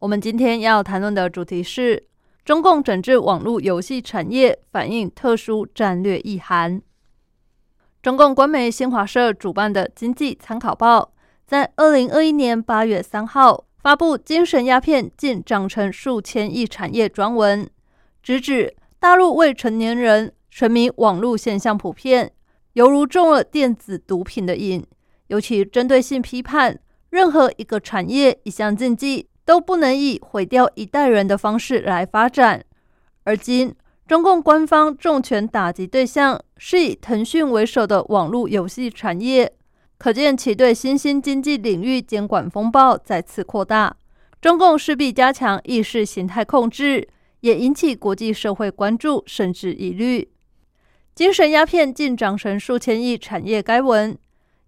我们今天要谈论的主题是中共整治网络游戏产业，反映特殊战略意涵。中共官媒新华社主办的《经济参考报》在二零二一年八月三号发布“精神鸦片竟长成数千亿产业”专文，直指大陆未成年人沉迷网络现象普遍，犹如中了电子毒品的瘾。尤其针对性批判，任何一个产业、一项禁忌都不能以毁掉一代人的方式来发展。而今，中共官方重拳打击对象是以腾讯为首的网络游戏产业，可见其对新兴经济领域监管风暴再次扩大。中共势必加强意识形态控制，也引起国际社会关注甚至疑虑。精神鸦片竟涨成数千亿产业，该文。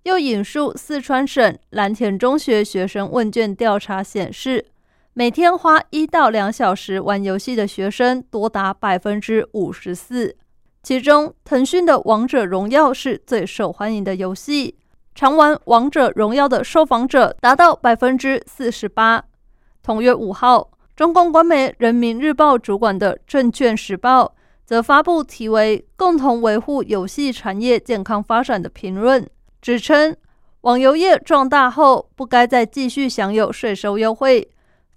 又引述四川省蓝田中学学生问卷调查显示，每天花一到两小时玩游戏的学生多达百分之五十四，其中腾讯的《王者荣耀》是最受欢迎的游戏，常玩《王者荣耀》的受访者达到百分之四十八。同月五号，中共官媒《人民日报》主管的《证券时报》则发布题为《共同维护游戏产业健康发展》的评论。指称网游业壮大后，不该再继续享有税收优惠，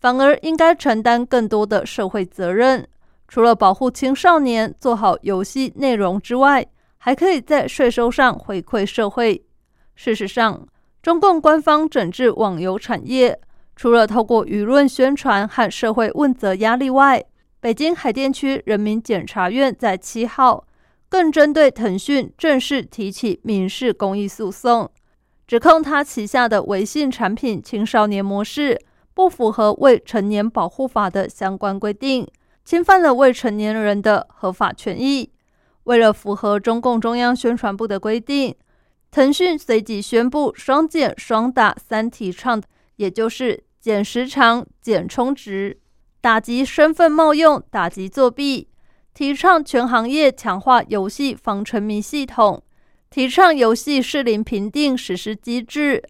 反而应该承担更多的社会责任。除了保护青少年、做好游戏内容之外，还可以在税收上回馈社会。事实上，中共官方整治网游产业，除了透过舆论宣传和社会问责压力外，北京海淀区人民检察院在七号。更针对腾讯正式提起民事公益诉讼，指控他旗下的微信产品青少年模式不符合未成年保护法的相关规定，侵犯了未成年人的合法权益。为了符合中共中央宣传部的规定，腾讯随即宣布双减双打三提倡，也就是减时长、减充值、打击身份冒用、打击作弊。提倡全行业强化游戏防沉迷系统，提倡游戏适龄评定实施机制，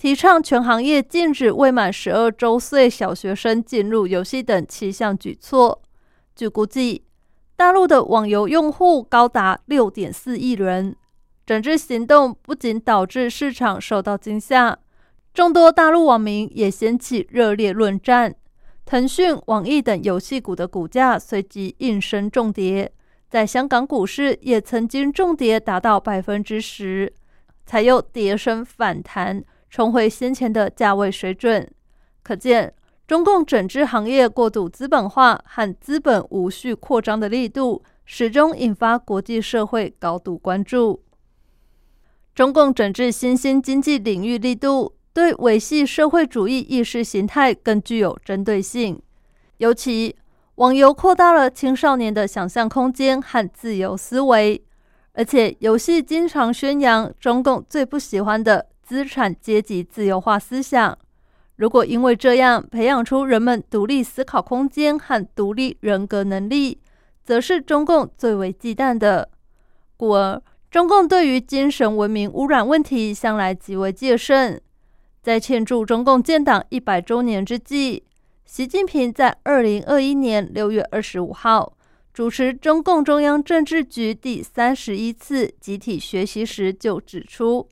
提倡全行业禁止未满十二周岁小学生进入游戏等七项举措。据估计，大陆的网游用户高达六点四亿人。整治行动不仅导致市场受到惊吓，众多大陆网民也掀起热烈论战。腾讯、网易等游戏股的股价随即应声重跌，在香港股市也曾经重跌达到百分之十，才又跌升反弹，重回先前的价位水准。可见，中共整治行业过度资本化和资本无序扩张的力度，始终引发国际社会高度关注。中共整治新兴经济领域力度。对维系社会主义意识形态更具有针对性，尤其网游扩大了青少年的想象空间和自由思维，而且游戏经常宣扬中共最不喜欢的资产阶级自由化思想。如果因为这样培养出人们独立思考空间和独立人格能力，则是中共最为忌惮的。故而，中共对于精神文明污染问题向来极为戒慎。在庆祝中共建党一百周年之际，习近平在二零二一年六月二十五号主持中共中央政治局第三十一次集体学习时就指出，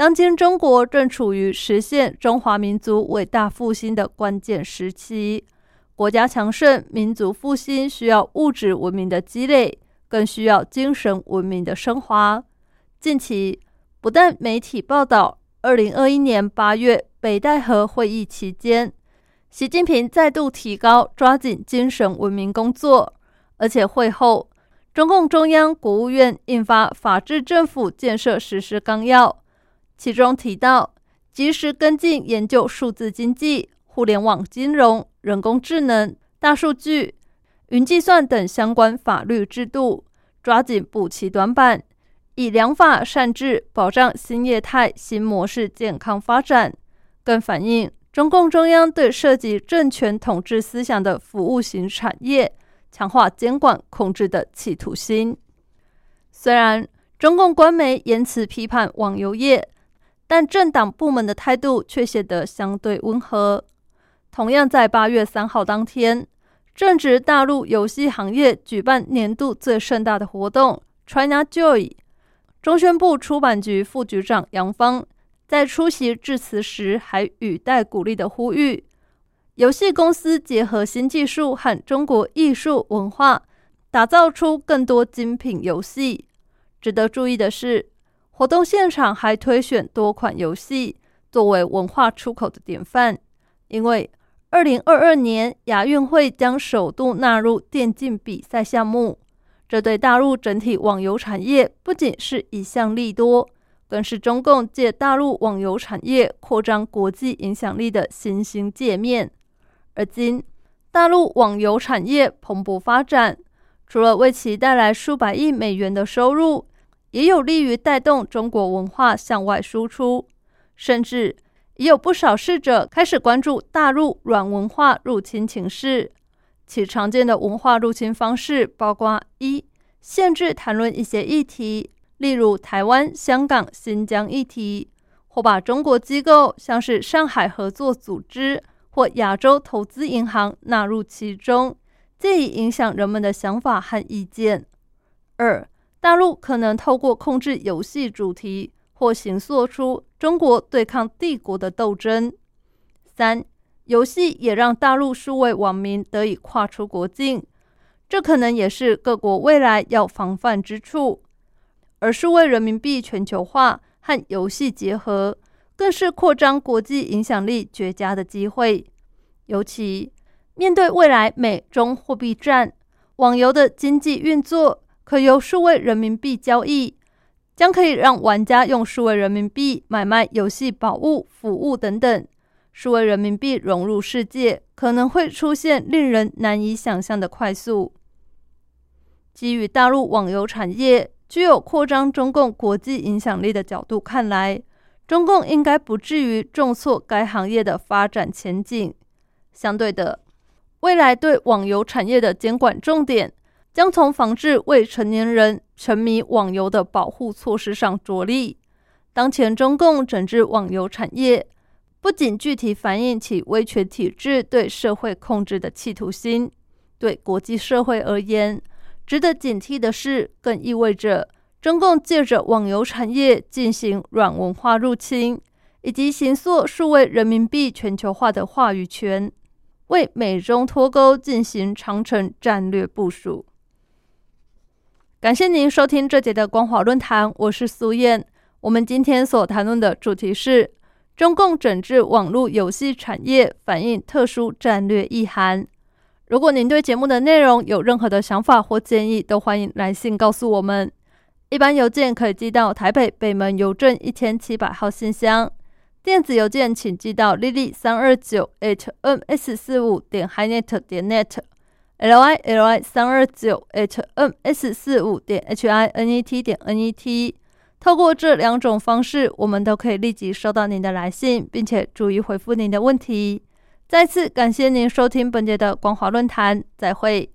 当今中国正处于实现中华民族伟大复兴的关键时期，国家强盛、民族复兴需要物质文明的积累，更需要精神文明的升华。近期，不但媒体报道。二零二一年八月北戴河会议期间，习近平再度提高抓紧精神文明工作，而且会后，中共中央、国务院印发《法治政府建设实施纲要》，其中提到及时跟进研究数字经济、互联网金融、人工智能、大数据、云计算等相关法律制度，抓紧补齐短板，以良法善治保障新业态新模式健康发展，更反映中共中央对涉及政权统治思想的服务型产业强化监管控制的企图心。虽然中共官媒言辞批判网游业。但政党部门的态度却显得相对温和。同样在八月三号当天，正值大陆游戏行业举办年度最盛大的活动 China Joy，中宣部出版局副局长杨芳在出席致辞时，还语带鼓励的呼吁：游戏公司结合新技术和中国艺术文化，打造出更多精品游戏。值得注意的是。活动现场还推选多款游戏作为文化出口的典范，因为二零二二年亚运会将首度纳入电竞比赛项目，这对大陆整体网游产业不仅是一项利多，更是中共借大陆网游产业扩张国际影响力的新兴界面。而今大陆网游产业蓬勃发展，除了为其带来数百亿美元的收入。也有利于带动中国文化向外输出，甚至也有不少试者开始关注大陆软文化入侵情势。其常见的文化入侵方式包括：一、限制谈论一些议题，例如台湾、香港、新疆议题；或把中国机构，像是上海合作组织或亚洲投资银行纳入其中，借以影响人们的想法和意见。二、大陆可能透过控制游戏主题，或形塑出中国对抗帝国的斗争。三、游戏也让大陆数位网民得以跨出国境，这可能也是各国未来要防范之处。而数位人民币全球化和游戏结合，更是扩张国际影响力绝佳的机会。尤其面对未来美中货币战，网游的经济运作。可由数位人民币交易，将可以让玩家用数位人民币买卖游戏宝物、服务等等。数位人民币融入世界，可能会出现令人难以想象的快速。基于大陆网游产业具有扩张中共国际影响力的角度看来，中共应该不至于重挫该行业的发展前景。相对的，未来对网游产业的监管重点。将从防治未成年人沉迷网游的保护措施上着力。当前中共整治网游产业，不仅具体反映其威权体制对社会控制的企图心，对国际社会而言，值得警惕的是，更意味着中共借着网游产业进行软文化入侵，以及行塑数位人民币全球化的话语权，为美中脱钩进行长城战略部署。感谢您收听这节的光华论坛，我是苏燕。我们今天所谈论的主题是中共整治网络游戏产业，反映特殊战略意涵。如果您对节目的内容有任何的想法或建议，都欢迎来信告诉我们。一般邮件可以寄到台北北门邮政一千七百号信箱，电子邮件请寄到 lily 三二九 at ms 四五点 hinet 点 net。L i l i 三二九 h m s 四五点 h i n e t 点 n e t，透过这两种方式，我们都可以立即收到您的来信，并且逐一回复您的问题。再次感谢您收听本节的光华论坛，再会。